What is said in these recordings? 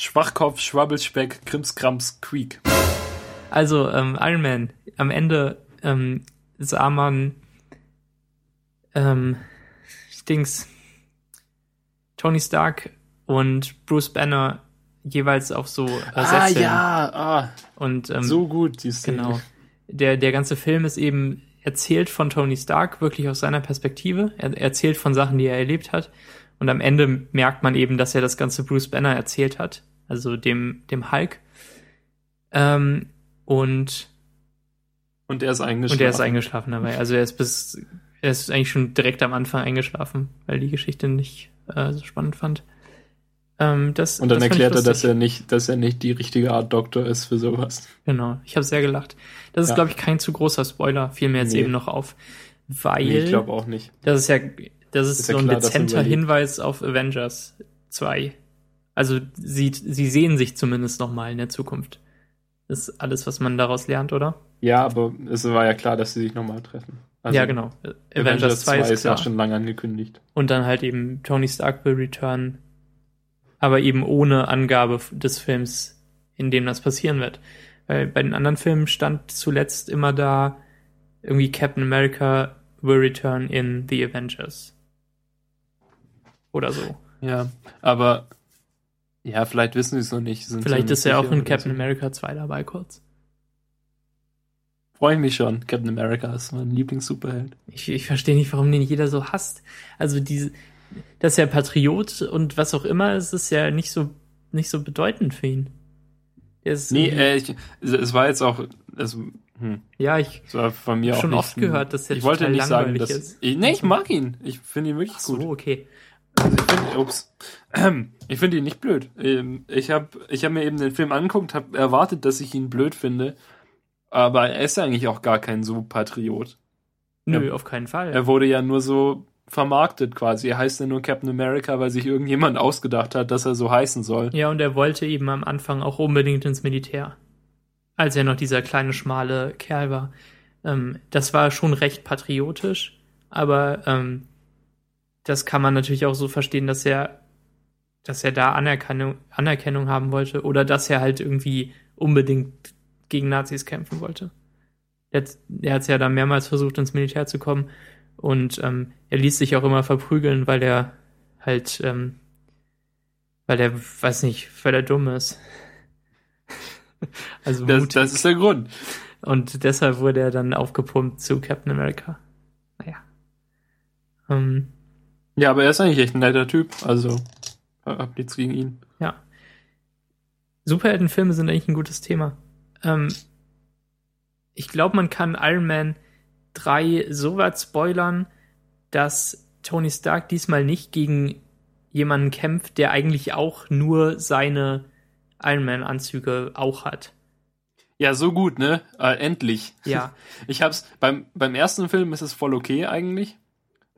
Schwachkopf, Schwabbelspeck, Krimskrams, Quiek. Also, ähm, Iron Man, am Ende ähm, sah man ähm, Dings Tony Stark und Bruce Banner jeweils auf so äh, Ah ja, ah, Und ähm, so gut, die Szene. Genau. Der, der ganze Film ist eben erzählt von Tony Stark, wirklich aus seiner Perspektive. Er er erzählt von Sachen, die er erlebt hat. Und am Ende merkt man eben, dass er das ganze Bruce Banner erzählt hat. Also dem, dem Hulk. Ähm, und, Und er ist eingeschlafen. und er ist eingeschlafen dabei. Also er ist bis, er ist eigentlich schon direkt am Anfang eingeschlafen, weil die Geschichte nicht äh, so spannend fand. Ähm, das, Und dann das erklärt er, dass er nicht, dass er nicht die richtige Art Doktor ist für sowas. Genau, ich habe sehr gelacht. Das ist, Ja. glaube ich, kein zu großer Spoiler, fiel mir jetzt Nee. eben noch auf. Weil Nee, ich glaube auch nicht. das ist ja, das ist, Ist ja so ein klar, dass er dezenter. Hinweis auf Avengers 2. Also sie, sie sehen sich zumindest nochmal in der Zukunft. Das ist alles, was man daraus lernt, oder? Ja, aber es war ja klar, dass sie sich nochmal treffen. Also, ja, genau. Avengers 2 ist ja klar. schon lange angekündigt. Und dann halt eben Tony Stark will return, aber eben ohne Angabe des Films, in dem das passieren wird. Weil bei den anderen Filmen stand zuletzt immer da irgendwie Captain America will return in The Avengers. Oder so. Ja, aber ja, vielleicht wissen sie es noch nicht. Vielleicht ist er auch in Captain. America 2 dabei kurz. Freue ich mich schon. Captain America ist mein Lieblings-Superheld. Ich, ich verstehe nicht, warum den jeder so hasst. Also diese, dass er Patriot und was auch immer ist, ist ja nicht so, nicht so bedeutend für ihn. Er ist Nee, äh, ich, es war jetzt auch, es, hm, ja, ich, es war von mir Hab auch schon nicht, oft gehört, dass der Ich wollte nicht sagen, dass, ist. ich, nee, ich mag ihn. Ich finde ihn wirklich so, gut. okay. Also ich finde, ups, ich finde ihn nicht blöd. Ähm, Ich habe, ich habe mir eben den Film angeguckt, habe erwartet, dass ich ihn blöd finde, aber er ist eigentlich auch gar kein so Patriot. Nö, Ja. auf keinen Fall. Er wurde ja nur so vermarktet quasi. Er heißt ja nur Captain America, weil sich irgendjemand ausgedacht hat, dass er so heißen soll. ja, und er wollte eben am Anfang auch unbedingt ins Militär. Als er noch dieser kleine, schmale Kerl war. Ähm, das war schon recht patriotisch, aber ähm, das kann man natürlich auch so verstehen, dass er, dass er da Anerkennung, Anerkennung haben wollte oder dass er halt irgendwie unbedingt gegen Nazis kämpfen wollte. Er, hat- er hat ja dann mehrmals versucht, ins Militär zu kommen und ähm, er ließ sich auch immer verprügeln, weil er halt, ähm, weil er, weiß nicht, weil er dumm ist. also Das, das ist der Grund. Und deshalb wurde er dann aufgepumpt zu Captain America. Naja. Ähm, Ja, aber er ist eigentlich echt ein netter Typ. Also, hab nichts gegen ihn. ja. Superheldenfilme sind eigentlich ein gutes Thema. Ähm, ich glaube, man kann Iron Man 3 so weit spoilern, dass Tony Stark diesmal nicht gegen jemanden kämpft, der eigentlich auch nur seine Iron Man-Anzüge auch hat. Ja, so gut, ne? Äh, endlich. Ja. Ich hab's, beim, beim ersten Film ist es voll okay eigentlich.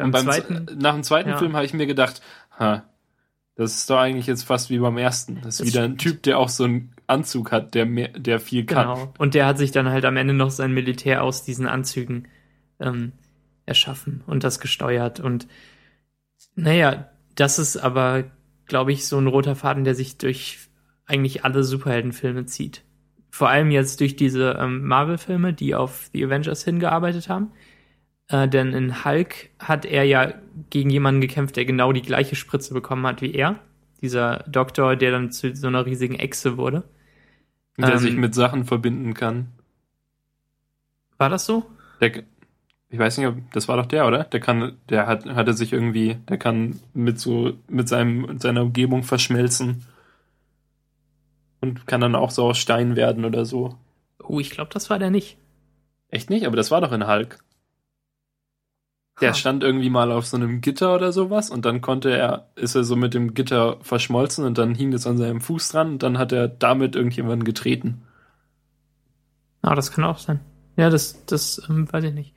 Beim Und beim zweiten, z- nach dem zweiten ja. Film habe ich mir gedacht, ha, das ist doch eigentlich jetzt fast wie beim ersten. Das ist Das wieder ein. Typ, der auch so einen Anzug hat, der mehr, der viel kann. Genau. Und der hat sich dann halt am Ende noch sein Militär aus diesen Anzügen ähm, erschaffen und das gesteuert. Und naja, das ist aber, glaube ich, so ein roter Faden, der sich durch eigentlich alle Superheldenfilme zieht. Vor allem jetzt durch diese ähm, Marvel-Filme, die auf The Avengers hingearbeitet haben. Äh, denn in Hulk hat er ja gegen jemanden gekämpft, der genau die gleiche Spritze bekommen hat wie er. Dieser Doktor, der dann zu so einer riesigen Echse wurde. Der Ähm, sich mit Sachen verbinden kann. War das so? Der, ich weiß nicht, ob, das war doch der, oder? Der kann, der hat, hatte sich irgendwie, der kann mit so, mit seinem, mit seiner Umgebung verschmelzen. Und kann dann auch so aus Stein werden oder so. Oh, ich glaube, das war der nicht. Echt nicht? Aber das war doch in Hulk. Der Ha. stand irgendwie mal auf so einem Gitter oder sowas und dann konnte er, ist er so mit dem Gitter verschmolzen und dann hing das an seinem Fuß dran und dann hat er damit irgendjemanden getreten. Ah, das kann auch sein. Ja, das, das ähm, weiß ich nicht.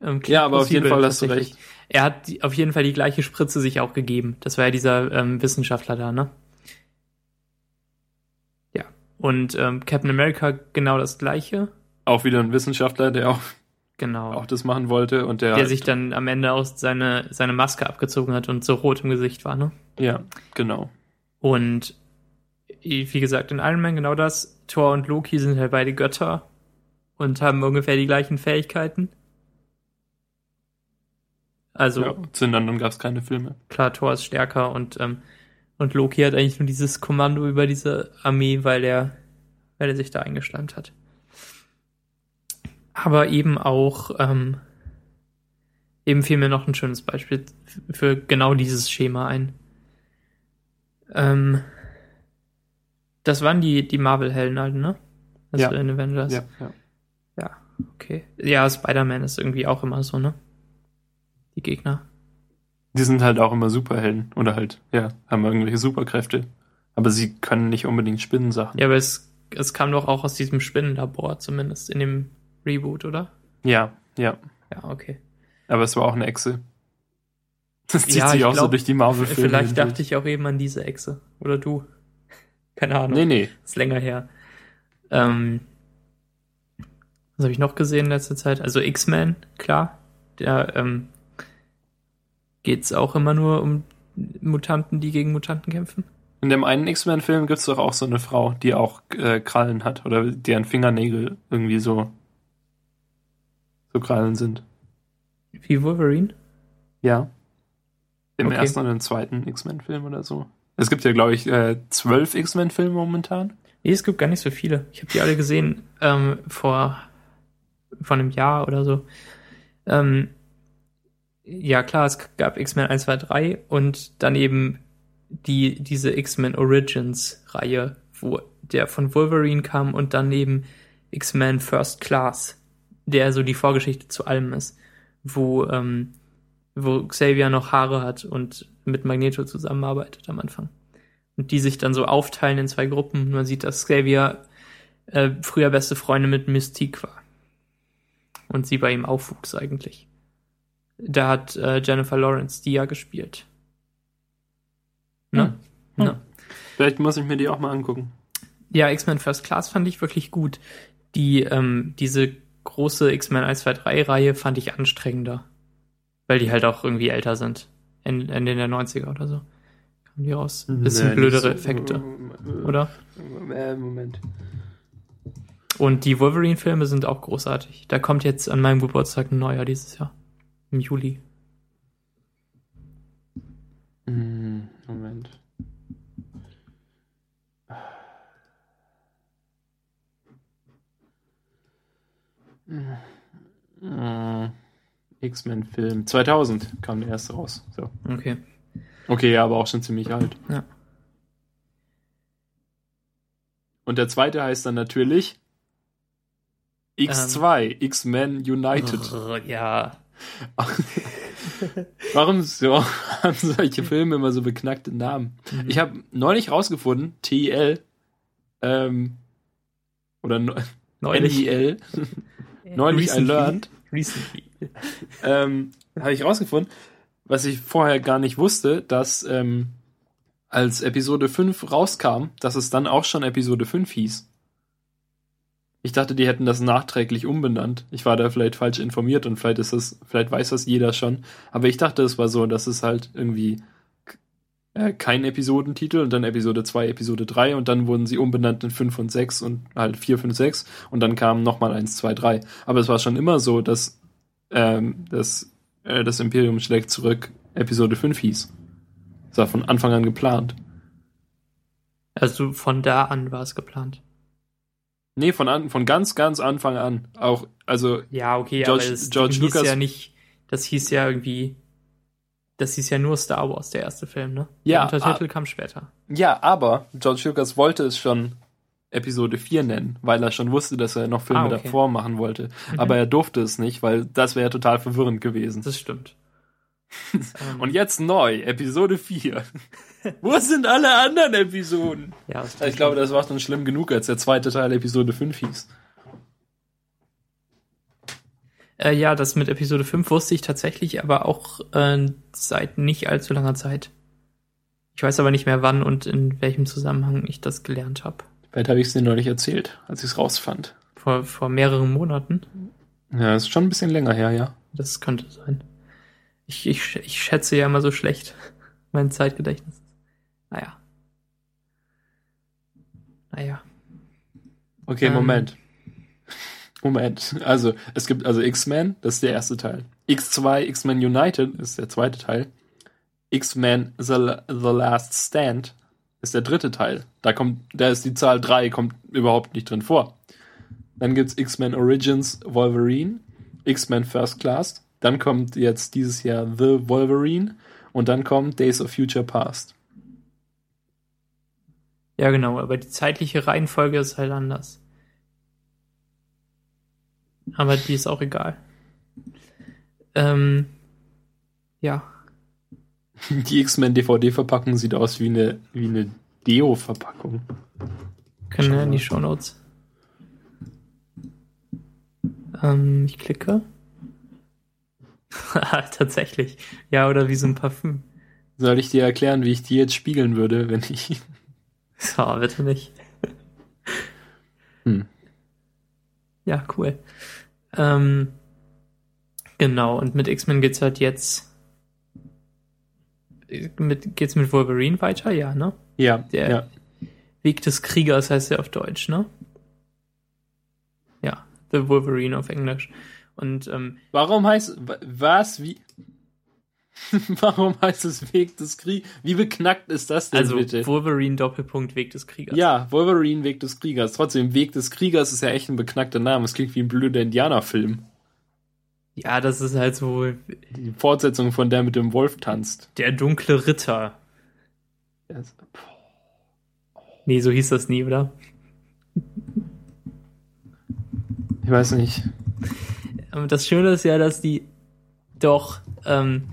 Ähm, Ja, aber auf jeden Fall hast du recht. Er hat die, auf jeden Fall die gleiche Spritze sich auch gegeben. Das war ja dieser ähm, Wissenschaftler da, ne? Ja. Und ähm, Captain America genau das gleiche. Auch wieder ein Wissenschaftler, der auch, Genau. auch das machen wollte und der, der sich dann am Ende auch seine, seine Maske abgezogen hat und so rot im Gesicht war, ne? ja, genau. Und wie gesagt, in Iron Man genau das. Thor und Loki sind halt beide Götter und haben ungefähr die gleichen Fähigkeiten. Also ja, zu den anderen gab es keine Filme. klar, Thor ist stärker und ähm, und Loki hat eigentlich nur dieses Kommando über diese Armee, weil er weil er sich da eingeschleimt hat. Aber eben auch ähm, eben fiel mir noch ein schönes Beispiel für genau dieses Schema ein. Ähm, das waren die, die Marvel-Helden halt, ne? Also Ja. in Avengers. Ja, ja. ja, okay. Ja, Spider-Man ist irgendwie auch immer so, ne? Die Gegner. Die sind halt auch immer Superhelden. Oder halt, ja, haben irgendwelche Superkräfte. Aber sie können nicht unbedingt Spinnensachen. Ja, aber es, es kam doch auch aus diesem Spinnenlabor, zumindest in dem Reboot, oder? Ja, ja. Ja, okay. Aber es war auch eine Echse. Das zieht Ja, sich ich auch so glaub, durch die Marvel-Filme. Vielleicht hindurch. dachte ich auch eben an diese Echse. Oder du. Keine Ahnung. Nee, nee. Ist länger her. Ähm, was habe ich noch gesehen in letzter Zeit? Also X-Men, klar. Da ähm, geht's auch immer nur um Mutanten, die gegen Mutanten kämpfen. In dem einen X-Men-Film gibt's doch auch so eine Frau, die auch äh, Krallen hat. Oder deren Fingernägel irgendwie so, so Krallen sind. Wie Wolverine? Ja. Im Okay. ersten oder im zweiten X-Men-Film oder so. Es gibt ja, glaube ich, äh, zwölf X-Men-Filme momentan. Nee, es gibt gar nicht so viele. Ich habe die alle gesehen ähm, vor, vor einem Jahr oder so. Ähm, ja, klar, es gab X-Men 1, 2, 3 und dann eben die, diese X-Men Origins-Reihe, wo der von Wolverine kam und dann eben X-Men First Class, der so die Vorgeschichte zu allem ist, wo, ähm, wo Xavier noch Haare hat und mit Magneto zusammenarbeitet am Anfang. Und die sich dann so aufteilen in zwei Gruppen. Man sieht, dass Xavier äh, früher beste Freunde mit Mystique war. Und sie bei ihm aufwuchs eigentlich. Da hat äh, Jennifer Lawrence die ja gespielt. Ne? Hm. Ne? Vielleicht muss ich mir die auch mal angucken. Ja, X-Men First Class fand ich wirklich gut. Die, ähm, diese große X-Men 1, 2, 3 Reihe fand ich anstrengender. Weil die halt auch irgendwie älter sind. In- Ende der 90er oder so. Kamen die raus. Bisschen Nee, blödere so- Effekte, oder? Äh, Moment. Und die Wolverine-Filme sind auch großartig. Da kommt jetzt an meinem Geburtstag ein neuer dieses Jahr. Im Juli. Hm, X-Men-Film. 2000 kam der erste raus. So. Okay. Okay, ja, aber auch schon ziemlich alt. Ja. Und der zweite heißt dann natürlich X2, X-Men United. Ja. Warum so haben solche Filme immer so beknackte Namen? Mhm. Ich habe neulich rausgefunden, TIL, ähm, oder no, Neulich. NIL, neulich I Recently. learned, Recently. ähm, habe ich rausgefunden, was ich vorher gar nicht wusste, dass ähm, als Episode 5 rauskam, dass es dann auch schon Episode 5 hieß. Ich dachte, die hätten das nachträglich umbenannt. Ich war da vielleicht falsch informiert und vielleicht ist das, vielleicht weiß das jeder schon. Aber ich dachte, es war so, dass es halt irgendwie äh, kein Episodentitel und dann Episode 2, Episode 3 und dann wurden sie umbenannt in 5 und 6 und halt 4, 5, 6 und dann kam nochmal 1, 2, 3. Aber es war schon immer so, dass ähm, das, äh, das Imperium schlägt zurück Episode 5 hieß. Das war von Anfang an geplant. Also von da an war es geplant. Nee, von, an, von ganz, ganz Anfang an. Auch, also, Ja, okay, George- aber das George hieß Lucas- ja nicht, das hieß ja irgendwie, das hieß ja nur Star Wars, der erste Film, ne? Ja, Der Untertitel kam später. ja, aber George Lucas wollte es schon Episode 4 nennen, weil er schon wusste, dass er noch Filme Ah, okay. davor machen wollte. Mhm. Aber er durfte es nicht, weil das wäre total verwirrend gewesen. Das stimmt. Und jetzt neu, Episode 4. Wo sind alle anderen Episoden? ja, Ich glaube, das war schon schlimm genug, als der zweite Teil Episode 5 hieß. Äh, ja, das mit Episode 5 wusste ich tatsächlich, aber auch äh, seit nicht allzu langer Zeit. Ich weiß aber nicht mehr, wann und in welchem Zusammenhang ich das gelernt habe. Vielleicht habe ich es dir neulich erzählt, als ich es rausfand. Vor, vor mehreren Monaten. Ja, ist schon ein bisschen länger her, ja. Das könnte sein. Ich, ich, ich schätze ja immer so schlecht mein Zeitgedächtnis. Naja. Naja. Okay, Ähm. Moment. Moment. Also, es gibt also X-Men, das ist der erste Teil. X2, X-Men United ist der zweite Teil. X-Men The, The Last Stand ist der dritte Teil. Da kommt, da ist die Zahl 3, kommt überhaupt nicht drin vor. Dann gibt's X-Men Origins Wolverine, X-Men First Class, dann kommt jetzt dieses Jahr The Wolverine und dann kommt Days of Future Past. Ja, genau, aber die zeitliche Reihenfolge ist halt anders. Aber die ist auch egal. Ähm, ja, Die X-Men DVD-Verpackung sieht aus wie eine, wie eine Deo-Verpackung. können wir in die mal. Shownotes. Ähm, ich klicke. Tatsächlich. Ja, oder wie so ein Parfüm. Soll ich dir erklären, wie ich die jetzt spiegeln würde, wenn ich. So, bitte nicht. Hm. Ja, cool. Ähm, genau, und mit X-Men geht's halt jetzt. Mit, geht's mit Wolverine weiter? Ja, ne? Ja, Der- ja. Weg des Kriegers heißt er auf Deutsch, ne? Ja, The Wolverine auf Englisch. Und ähm, Warum heißt. wa- Was? Wie. Warum heißt es Weg des Krieges? Wie beknackt ist das denn also bitte? Wolverine Doppelpunkt Weg des Kriegers. Ja, Wolverine, Weg des Kriegers. Trotzdem, Weg des Kriegers ist ja echt ein beknackter Name. Es klingt wie ein blöder Indianerfilm. Ja, das ist halt so Die Fortsetzung von der mit dem Wolf tanzt. der dunkle Ritter. Das- Nee, so hieß das nie, oder? Ich weiß nicht. Das Schöne ist ja, dass die doch, ähm,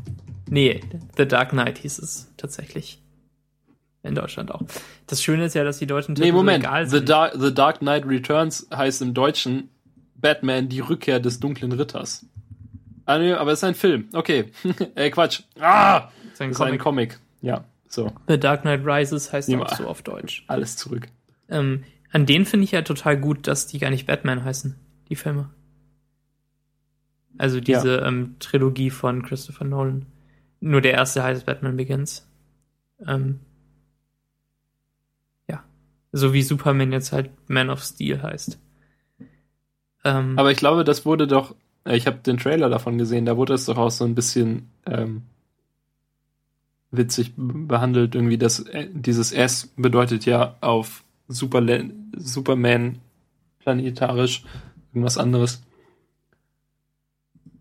nee, The Dark Knight hieß es tatsächlich. In Deutschland auch. Das Schöne ist ja, dass die deutschen Nee, so Moment. egal The, sind. Dark, The Dark Knight Returns heißt im Deutschen Batman, die Rückkehr des dunklen Ritters. Ah, nee, aber es ist ein Film. Okay. äh, Quatsch. Ah! Das ist ein ist ein Comic. Comic. Ja, so. The Dark Knight Rises heißt Nehmen auch so auf Deutsch. Alles zurück. Ähm, an denen finde ich ja total gut, dass die gar nicht Batman heißen, die Filme. Also diese ähm, Trilogie von Christopher Nolan. Nur der erste heißt Batman Begins. Ähm, ja. So wie Superman jetzt halt Man of Steel heißt. Ähm, Aber ich glaube, das wurde doch. äh, Ich habe den Trailer davon gesehen, da wurde es doch auch so ein bisschen ähm, witzig behandelt. Irgendwie, das, äh, dieses S bedeutet ja auf Superla Superman planetarisch irgendwas anderes.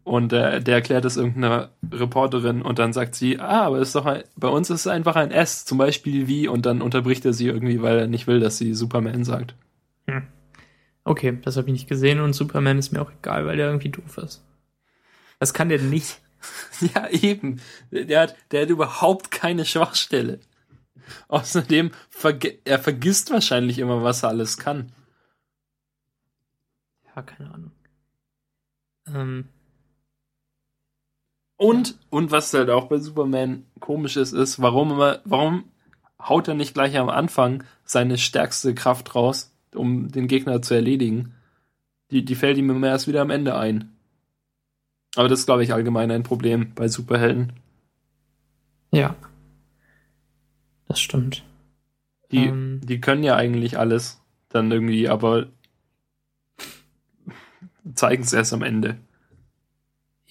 Und äh, der erklärt es irgendeiner Reporterin und dann sagt sie, ah, aber ist doch ein, bei uns ist es einfach ein S, zum Beispiel wie, und dann unterbricht er sie irgendwie, weil er nicht will, dass sie Superman sagt. okay, das habe ich nicht gesehen und Superman ist mir auch egal, weil der irgendwie doof ist. Was kann der nicht? Ja, eben. Der hat, der hat überhaupt keine Schwachstelle. Außerdem, verge er vergisst wahrscheinlich immer, was er alles kann. Ja, keine Ahnung. Ähm, Und, und was halt auch bei Superman komisch ist, ist, warum immer, warum haut er nicht gleich am Anfang seine stärkste Kraft raus, um den Gegner zu erledigen? Die, die fällt ihm immer erst wieder am Ende ein. Aber das ist, glaube ich, allgemein ein Problem bei Superhelden. ja. Das stimmt. Die, Ähm. die können ja eigentlich alles dann irgendwie, aber zeigen es erst am Ende.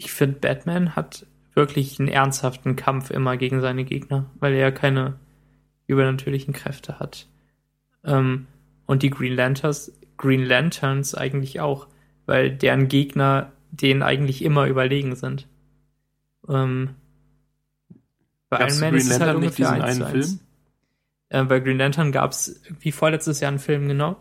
Ich finde, Batman hat wirklich einen ernsthaften Kampf immer gegen seine Gegner, weil er ja keine übernatürlichen Kräfte hat. Ähm, und die Green Lanterns, Green Lanterns eigentlich auch, weil deren Gegner denen eigentlich immer überlegen sind. Ähm, bei Gab's Iron Man Green ist es halt Lantern nicht ungefähr diesen eins zu einen eins. Film? Äh, bei Green Lantern gab es wie vorletztes Jahr einen Film, genau.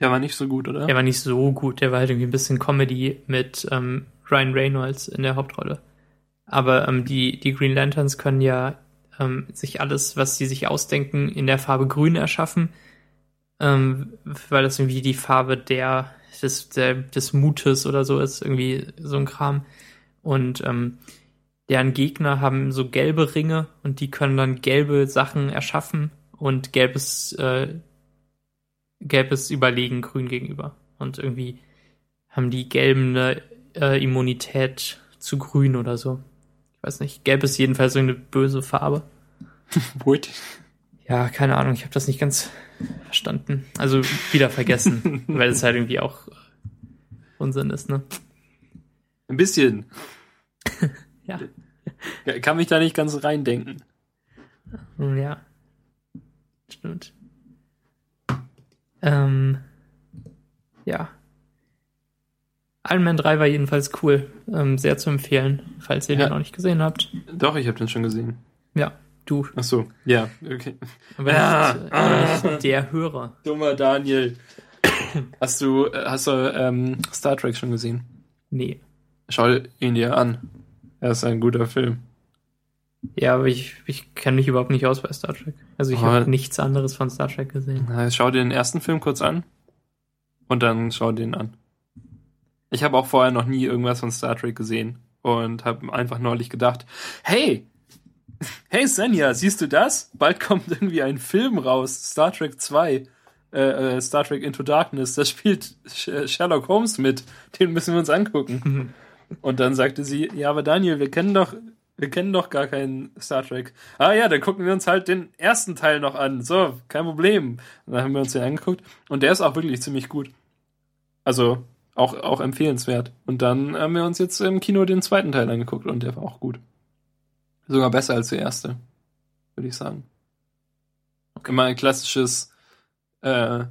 Der war nicht so gut, oder? Der war nicht so gut, der war halt irgendwie ein bisschen Comedy mit ähm, Ryan Reynolds in der Hauptrolle. Aber ähm, die, die Green Lanterns können ja ähm, sich alles, was sie sich ausdenken, in der Farbe grün erschaffen, ähm, weil das irgendwie die Farbe der, des, der, des Mutes oder so ist, irgendwie so ein Kram. Und ähm, deren Gegner haben so gelbe Ringe und die können dann gelbe Sachen erschaffen und gelbes äh, gelbes überlegen grün gegenüber. Und irgendwie haben die gelben eine äh, Immunität zu grün oder so. Ich weiß nicht. Gelb ist jedenfalls so eine böse Farbe. Gut. Ja, keine Ahnung, ich habe das nicht ganz verstanden. Also wieder vergessen, weil es halt irgendwie auch Unsinn ist, ne? Ein bisschen. Ja. Ja, Kann mich da nicht ganz reindenken. Ja. Stimmt. Ähm, ja. Iron Man 3 war jedenfalls cool. Ähm, sehr zu empfehlen, falls ihr Ja. den noch nicht gesehen habt. Doch, ich habe den schon gesehen. Ja, du. Ach so, ja, okay. Aber Ah, nicht, aber nicht der Hörer. Dummer Daniel. Hast du, äh, hast du ähm, Star Trek schon gesehen? Nee. Schau ihn dir an. Er ist ein guter Film. Ja, aber ich, ich kenne mich überhaupt nicht aus bei Star Trek. Also ich Aber- habe nichts anderes von Star Trek gesehen. Na, Schau dir den ersten Film kurz an und dann schau den an. Ich habe auch vorher noch nie irgendwas von Star Trek gesehen und habe einfach neulich gedacht, hey, hey Senja, siehst du das? Bald kommt irgendwie ein Film raus, Star Trek 2, äh, äh, Star Trek Into Darkness, da spielt Sh- Sherlock Holmes mit, den müssen wir uns angucken. Und dann sagte sie, ja, aber Daniel, wir kennen doch, wir kennen doch gar keinen Star Trek. Ah ja, dann gucken wir uns halt den ersten Teil noch an. So, kein Problem. Und dann haben wir uns den angeguckt und der ist auch wirklich ziemlich gut. Also auch, auch empfehlenswert. Und dann haben wir uns jetzt im Kino den zweiten Teil angeguckt und der war auch gut. Sogar besser als der erste, würde ich sagen. Immer ein klassisches, äh,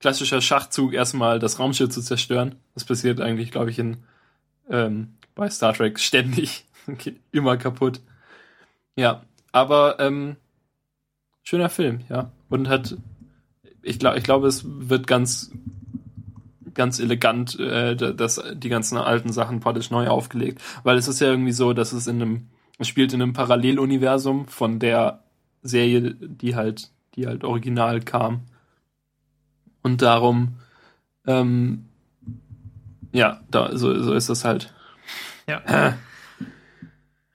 klassischer Schachzug, erstmal das Raumschiff zu zerstören. Das passiert eigentlich, glaube ich, in ähm, bei Star Trek ständig. Geht immer kaputt. Ja, aber ähm, schöner Film, ja. Und hat, ich glaube, ich glaube, es wird ganz, ganz elegant, äh, das, die ganzen alten Sachen praktisch neu aufgelegt. Weil es ist ja irgendwie so, dass es in einem, es spielt in einem Paralleluniversum von der Serie, die halt, die halt original kam. Und darum, ähm, ja, da, so, so ist das halt. Ja.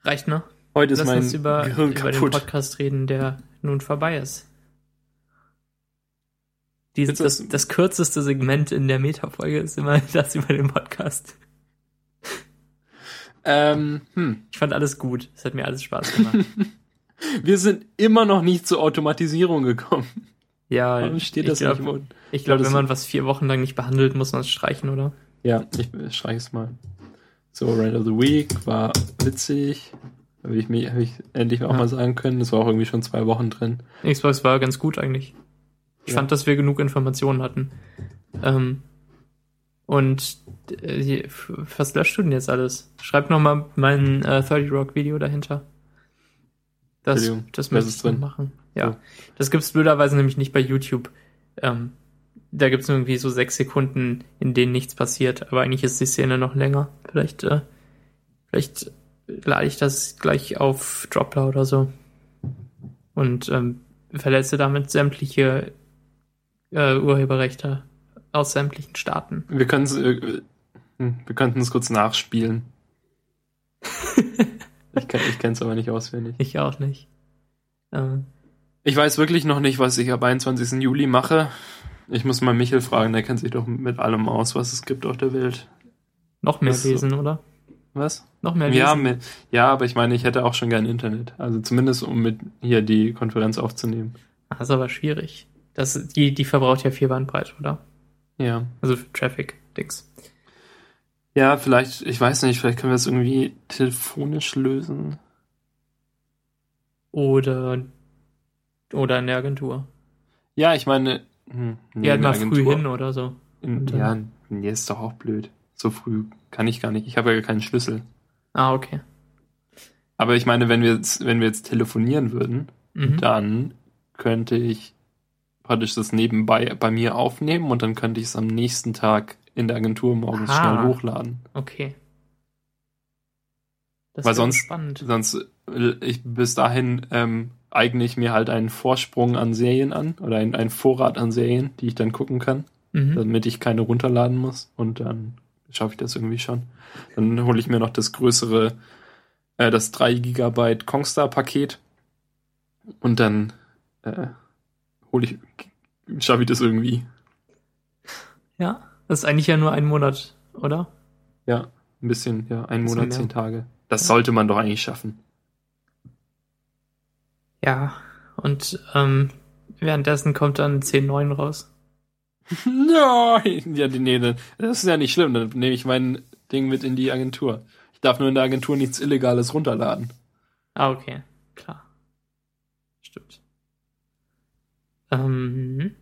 Reicht, ne? heute ist Lass mein uns über, Gehirn über den kaputt. Podcast reden, der nun vorbei ist. Jetzt das, das kürzeste Segment in der Meta-Folge ist immer das über den Podcast. Ähm, hm. Ich fand alles gut. Es hat mir alles Spaß gemacht. Wir sind immer noch nicht zur Automatisierung gekommen. Ja, Warum steht ich das nicht im glaube, ich glaub, wenn man was vier Wochen lang nicht behandelt, muss man es streichen, oder? Ja, ich streiche es mal. So, Rand of the Week war witzig. Habe ich, mir- hab ich endlich auch Ja. mal sagen können. Das war auch irgendwie schon zwei Wochen drin. Xbox war ganz gut eigentlich. Ich Ja. fand, dass wir genug Informationen hatten. Ähm, und äh, was löscht du denn jetzt alles? Schreib noch mal mein äh, 30 Rock Video dahinter. Das, das was möchte ist ich noch drin? machen. Ja, So. das gibt's blöderweise nämlich nicht bei YouTube. Ähm, da gibt's irgendwie so sechs Sekunden, in denen nichts passiert. Aber eigentlich ist die Szene noch länger. Vielleicht, äh, vielleicht lade ich das gleich auf Dropler oder so. Und ähm, verletze damit sämtliche äh, Urheberrechte aus sämtlichen Staaten. Wir können äh, hm, wir könnten es kurz nachspielen. ich kenne es aber nicht auswendig. Ich auch nicht. Ähm, Ich weiß wirklich noch nicht, was ich ab 21. Juli mache. Ich muss mal Michel fragen, der kennt sich doch mit allem aus, was es gibt auf der Welt. noch mehr ist so- lesen, oder? Was? Noch mehr Ja, lesen. mit, ja, aber ich meine, ich hätte auch schon gern Internet. Also zumindest, um mit hier die Konferenz aufzunehmen. Das ist aber schwierig. Das, die, die verbraucht ja viel Bandbreite, oder? Ja. Also Traffic-Dings. Ja, vielleicht, ich weiß nicht, vielleicht können wir es irgendwie telefonisch lösen. Oder, oder in der Agentur. Ja, ich meine, hm, nee, eine mal früh hin oder so. In, ja, nee, ist doch auch blöd. So früh kann ich gar nicht. Ich habe ja keinen Schlüssel. Ah, okay. Aber ich meine, wenn wir jetzt, wenn wir jetzt telefonieren würden, Mhm. dann könnte ich praktisch das nebenbei bei mir aufnehmen und dann könnte ich es am nächsten Tag in der Agentur morgens Aha. schnell hochladen. Okay. Das Weil sonst- spannend. Sonst, äh, ich bis dahin ähm, eigne ich mir halt einen Vorsprung an Serien an oder ein, einen Vorrat an Serien, die ich dann gucken kann, Mhm. damit ich keine runterladen muss und dann schaffe ich das irgendwie schon. Dann hole ich mir noch das größere, äh, das 3 Gigabyte Kongstar-Paket und dann äh, hole ich, schaffe ich das irgendwie. Ja, das ist eigentlich ja nur ein Monat, oder? Ja, ein bisschen, ja, ein Bisschen Monat, zehn Tage. Das Ja. sollte man doch eigentlich schaffen. Ja, Und ähm, währenddessen kommt dann 10.9 raus. Nein! Ja, nee, das ist ja nicht schlimm. Dann nehme ich mein Ding mit in die Agentur. Ich darf nur in der Agentur nichts Illegales runterladen. Ah, okay. Klar. Stimmt. Ähm,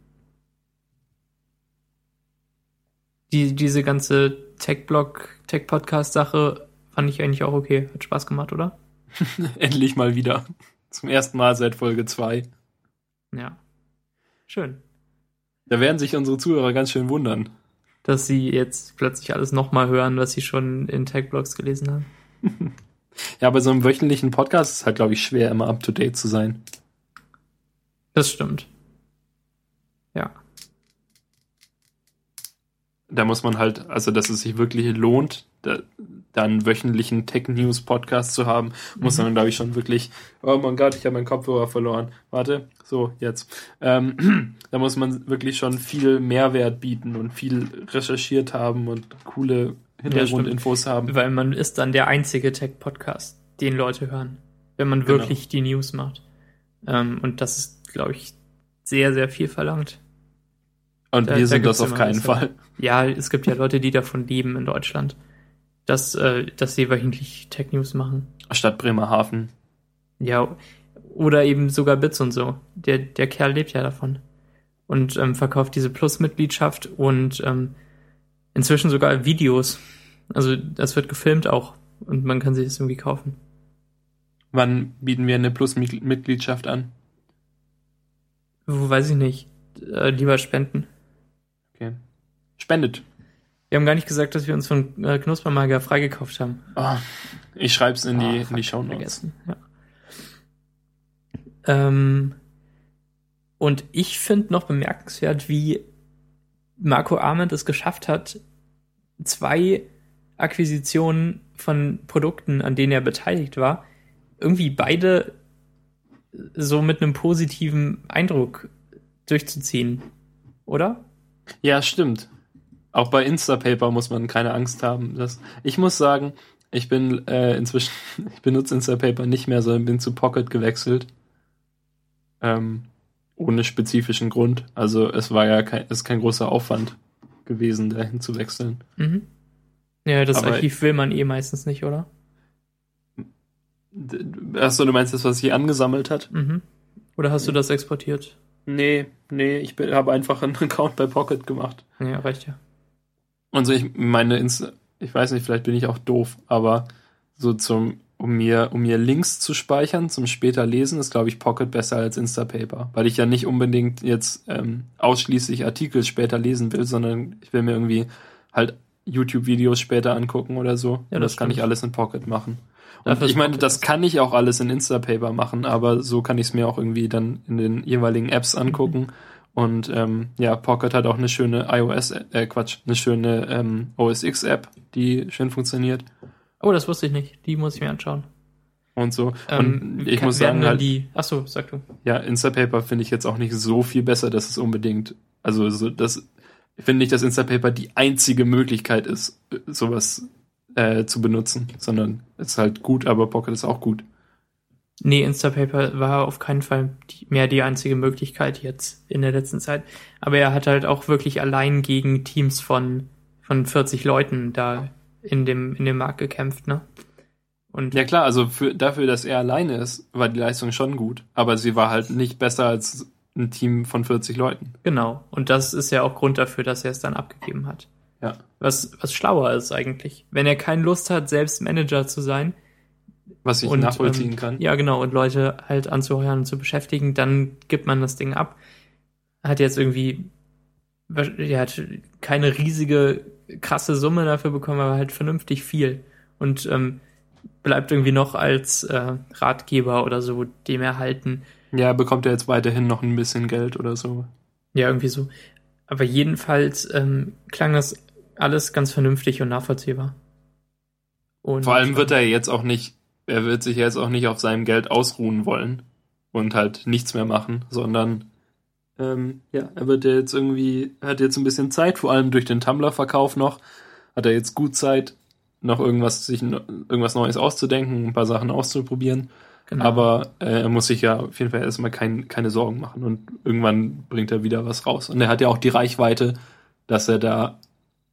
die, diese ganze Tech-Blog, Tech-Podcast-Sache fand ich eigentlich auch okay. Hat Spaß gemacht, oder? Endlich mal wieder. Zum ersten Mal seit Folge 2. Ja. Schön. Da werden sich unsere Zuhörer ganz schön wundern. Dass sie jetzt plötzlich alles nochmal hören, was sie schon in Tech-Blogs gelesen haben. ja, bei so einem wöchentlichen Podcast ist es halt, glaube ich, schwer, immer up to date zu sein. Das stimmt. Ja. Da muss man halt, also dass es sich wirklich lohnt, da, dann wöchentlichen Tech News Podcast zu haben, muss mhm. man, glaube ich, schon wirklich, oh mein Gott, ich habe meinen Kopfhörer verloren. Warte, so, jetzt. Ähm, da muss man wirklich schon viel Mehrwert bieten und viel recherchiert haben und coole Hintergrundinfos ja, haben. Weil man ist dann der einzige Tech-Podcast, den Leute hören, wenn man genau. wirklich die News macht. Ähm, und das ist, glaube ich, sehr, sehr viel verlangt. Und da, wir sind das auf keinen Fall. Ja, es gibt ja Leute, die davon leben in Deutschland, dass, äh, dass sie wöchentlich Tech News machen. Statt Bremerhaven. Ja, oder eben sogar Bits und so. Der, der Kerl lebt ja davon. Und ähm, verkauft diese Plus-Mitgliedschaft und ähm, inzwischen sogar Videos. Also das wird gefilmt auch und man kann sich das irgendwie kaufen. Wann bieten wir eine Plus-Mitgliedschaft an? Wo weiß ich nicht. Äh, lieber spenden. Spendet. Wir haben gar nicht gesagt, dass wir uns von äh, Knuspermager freigekauft haben. Oh, ich schreib's in die, oh, in die Show Notes. Ja. Ähm, und ich finde noch bemerkenswert, wie Marco Arment es geschafft hat, zwei Akquisitionen von Produkten, an denen er beteiligt war, irgendwie beide so mit einem positiven Eindruck durchzuziehen, oder? Ja, stimmt. Auch bei Instapaper muss man keine Angst haben. Dass, ich muss sagen, ich bin äh, inzwischen, ich benutze Instapaper nicht mehr, sondern bin zu Pocket gewechselt. Ähm, ohne spezifischen Grund. Also es war ja kein, es ist kein großer Aufwand gewesen, dahin zu wechseln. Mhm. Ja, das Aber Archiv will man eh meistens nicht, oder? Achso, du meinst das, was sich angesammelt hat? Mhm. Oder hast du das exportiert? Nee, nee, ich habe einfach einen Account bei Pocket gemacht. Ja, reicht ja. Und so, ich meine, ich weiß nicht, vielleicht bin ich auch doof, aber so zum, um mir, um mir Links zu speichern zum später lesen, ist, glaube ich, Pocket besser als Instapaper. Weil ich ja nicht unbedingt jetzt ähm, ausschließlich Artikel später lesen will, sondern ich will mir irgendwie halt YouTube-Videos später angucken oder so. Ja, das, das kann ich alles in Pocket machen. Und ich meine, das kann ich auch alles in Instapaper machen, aber so kann ich es mir auch irgendwie dann in den jeweiligen Apps angucken. Mhm. Und ähm, ja, Pocket hat auch eine schöne iOS, äh, Quatsch, eine schöne ähm, OS X-App, die schön funktioniert. Oh, das wusste ich nicht. Die muss ich mir anschauen. Und so. Ähm, und ich muss sagen, halt, die. Achso, sag du. Ja, Instapaper finde ich jetzt auch nicht so viel besser, dass es unbedingt, also so, das ich finde nicht, dass Instapaper die einzige Möglichkeit ist, sowas äh, zu benutzen, sondern es ist halt gut, aber Pocket ist auch gut. Nee, Instapaper war auf keinen Fall die, mehr die einzige Möglichkeit jetzt in der letzten Zeit. Aber er hat halt auch wirklich allein gegen Teams von, von 40 Leuten da in dem, in dem Markt gekämpft, ne? Und ja klar, also für, dafür, dass er alleine ist, war die Leistung schon gut. Aber sie war halt nicht besser als ein Team von 40 Leuten. Genau. Und das ist ja auch Grund dafür, dass er es dann abgegeben hat. Ja. Was, was schlauer ist eigentlich. Wenn er keine Lust hat, selbst Manager zu sein. Was ich und, nachvollziehen ähm, kann. Ja, genau. Und Leute halt anzuheuern und zu beschäftigen, dann gibt man das Ding ab. Hat jetzt irgendwie, er hat keine riesige, krasse Summe dafür bekommen, aber halt vernünftig viel. Und ähm, bleibt irgendwie noch als äh, Ratgeber oder so dem erhalten. Ja, bekommt er jetzt weiterhin noch ein bisschen Geld oder so. Ja, irgendwie so. Aber jedenfalls ähm, klang das alles ganz vernünftig und nachvollziehbar. Und Vor allem wird er jetzt auch nicht, er wird sich jetzt auch nicht auf seinem Geld ausruhen wollen und halt nichts mehr machen, sondern ähm, ja, er wird jetzt irgendwie, hat jetzt ein bisschen Zeit, vor allem durch den Tumblr-Verkauf noch, hat er jetzt gut Zeit, noch irgendwas, sich irgendwas Neues auszudenken, ein paar Sachen auszuprobieren. Genau. Aber äh, er muss sich ja auf jeden Fall erstmal kein, keine Sorgen machen und irgendwann bringt er wieder was raus. Und er hat ja auch die Reichweite, dass er da,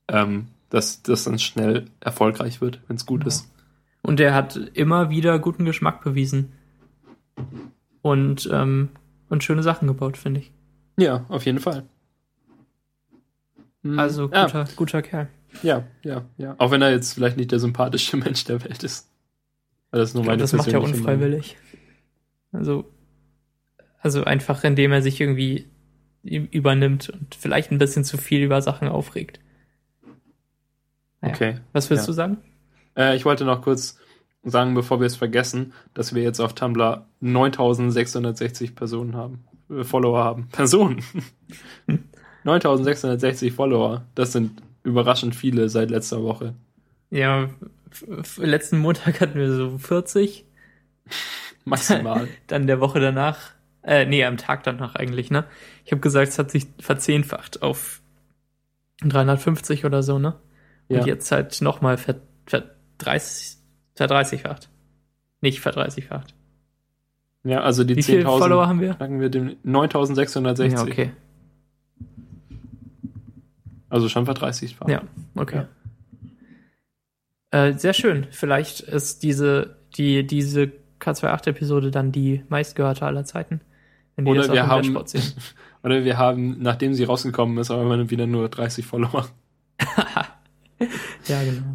ähm, dass das dann schnell erfolgreich wird, wenn es gut Ja. ist. Und er hat immer wieder guten Geschmack bewiesen. Und, ähm, und schöne Sachen gebaut, finde ich. Ja, auf jeden Fall. Mhm. Also ja, guter, guter Kerl. ja, ja, ja. Auch wenn er jetzt vielleicht nicht der sympathischste Mensch der Welt ist. Weil das ist nur Ich glaub, meine das macht er Meinung. unfreiwillig. Also, also einfach, indem er sich irgendwie übernimmt und vielleicht ein bisschen zu viel über Sachen aufregt. Naja. Okay. Was willst Ja. du sagen? Äh, ich wollte noch kurz sagen, bevor wir es vergessen, dass wir jetzt auf Tumblr 9660 Personen haben. Äh, Follower haben. Personen. Hm. 9660 Follower. Das sind überraschend viele seit letzter Woche. Ja, letzten Montag hatten wir so 40, Maximal. dann der Woche danach, äh, nee, am Tag danach eigentlich, ne? Ich habe gesagt, es hat sich verzehnfacht auf 350 oder so, ne? Und ja. jetzt halt nochmal ver, ver, 30, verdreißigfacht. Nicht verdreißigfacht. ja, also die Wie viele 10.000 Follower haben wir? knacken wir dem 9660. Ja, okay. Also schon verdreißigt. Ja, okay. Äh, sehr schön. Vielleicht ist diese, die, diese K28-Episode dann die meistgehörte aller Zeiten. Wenn Oder wir haben-. Oder wir haben, nachdem sie rausgekommen ist, aber immer wieder nur 30 Follower. ja, genau.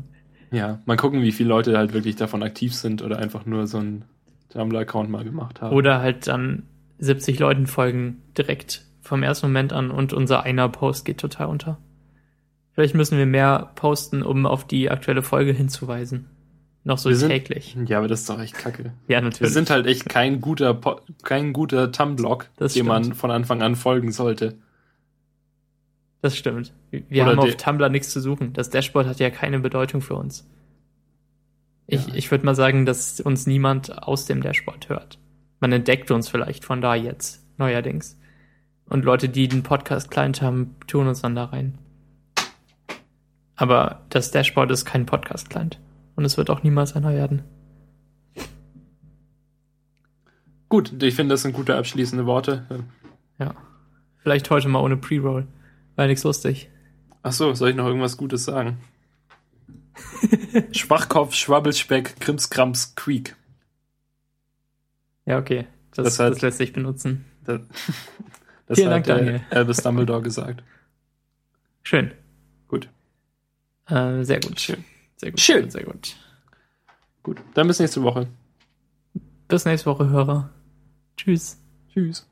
Ja, mal gucken, wie viele Leute halt wirklich davon aktiv sind oder einfach nur so einen Tumblr-Account mal gemacht haben. Oder halt dann 70 Leuten folgen direkt vom ersten Moment an und unser einer Post geht total unter. Vielleicht müssen wir mehr posten, um auf die aktuelle Folge hinzuweisen. Noch so Wir sind- täglich. Ja, aber das ist doch echt kacke. Ja, Wir natürlich. sind halt echt kein guter, Po- kein guter Tumblr, dem man stimmt. von Anfang an folgen sollte. Das stimmt. Wir Oder haben auf Tumblr nichts zu suchen. Das Dashboard hat ja keine Bedeutung für uns. Ich, Ja. ich würde mal sagen, dass uns niemand aus dem Dashboard hört. Man entdeckt uns vielleicht von da jetzt, neuerdings. Und Leute, die den Podcast client haben, tun uns dann da rein. Aber das Dashboard ist kein Podcast-Client. Und es wird auch niemals einer werden. Gut, ich finde, das sind gute abschließende Worte. Ja. Vielleicht heute mal ohne Pre-Roll. War nix lustig. Ach so, soll ich noch irgendwas Gutes sagen? Schwachkopf, Schwabbelspeck, Krimskrams, Creek. Ja, okay. Das, Das das, hat- lässt sich benutzen. Das, das Vielen hat Dank, Daniel. Albus Dumbledore gesagt. Schön. Gut. Äh, sehr gut. Schön. Sehr gut. Schön. Sehr gut. Gut, dann bis nächste Woche. Bis nächste Woche, Hörer. Tschüss. Tschüss.